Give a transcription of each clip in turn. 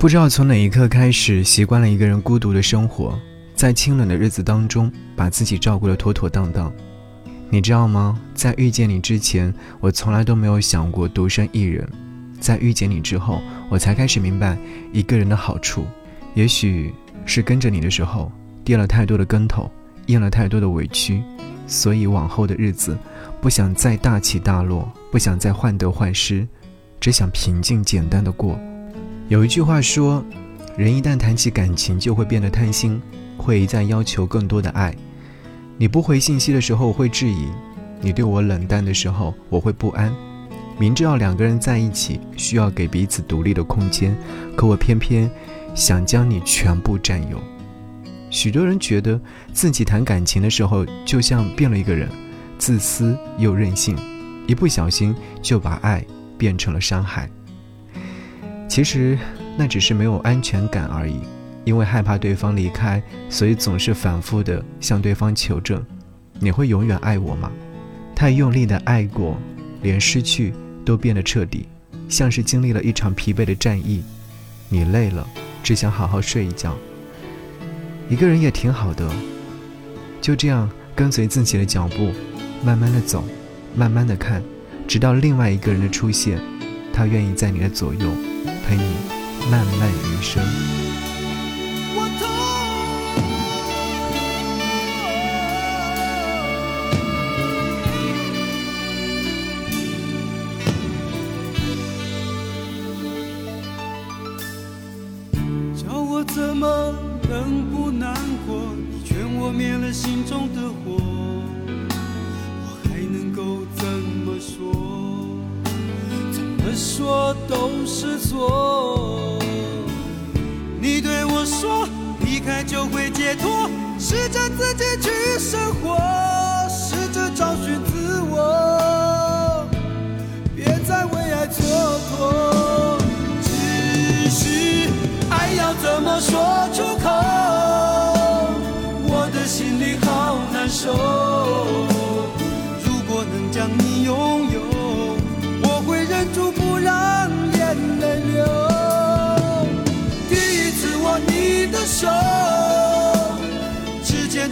不知道从哪一刻开始，习惯了一个人孤独的生活，在清冷的日子当中，把自己照顾得妥妥当当。你知道吗？在遇见你之前，我从来都没有想过独身一人；在遇见你之后，我才开始明白一个人的好处。也许是跟着你的时候，跌了太多的跟头，咽了太多的委屈，所以往后的日子，不想再大起大落，不想再患得患失，只想平静简单的过。有一句话说，人一旦谈起感情，就会变得贪心，会一再要求更多的爱。你不回信息的时候，我会质疑；你对我冷淡的时候，我会不安。明知道两个人在一起需要给彼此独立的空间，可我偏偏想将你全部占有。许多人觉得自己谈感情的时候就像变了一个人，自私又任性，一不小心就把爱变成了伤害。其实那只是没有安全感而已。因为害怕对方离开，所以总是反复的向对方求证：“你会永远爱我吗？”太用力的爱过，连失去都变得彻底，像是经历了一场疲惫的战役。你累了，只想好好睡一觉。一个人也挺好的，就这样跟随自己的脚步，慢慢的走，慢慢的看，直到另外一个人的出现，他愿意在你的左右，陪你漫漫余生。叫我怎么能不难过？你劝我灭了心中的火，说都是错。你对我说，离开就会解脱，试着自己去生活，试着找寻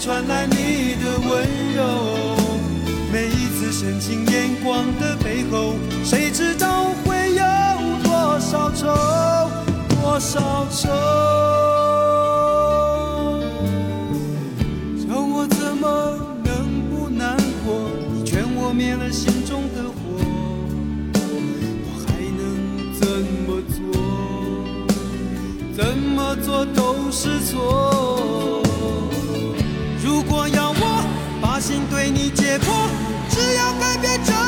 传来你的温柔。每一次深情眼光的背后，谁知道会有多少愁，多少愁？叫我怎么能不难过？你劝我灭了心中的火，我还能怎么做？怎么做都是错。对你解剖，只要改变这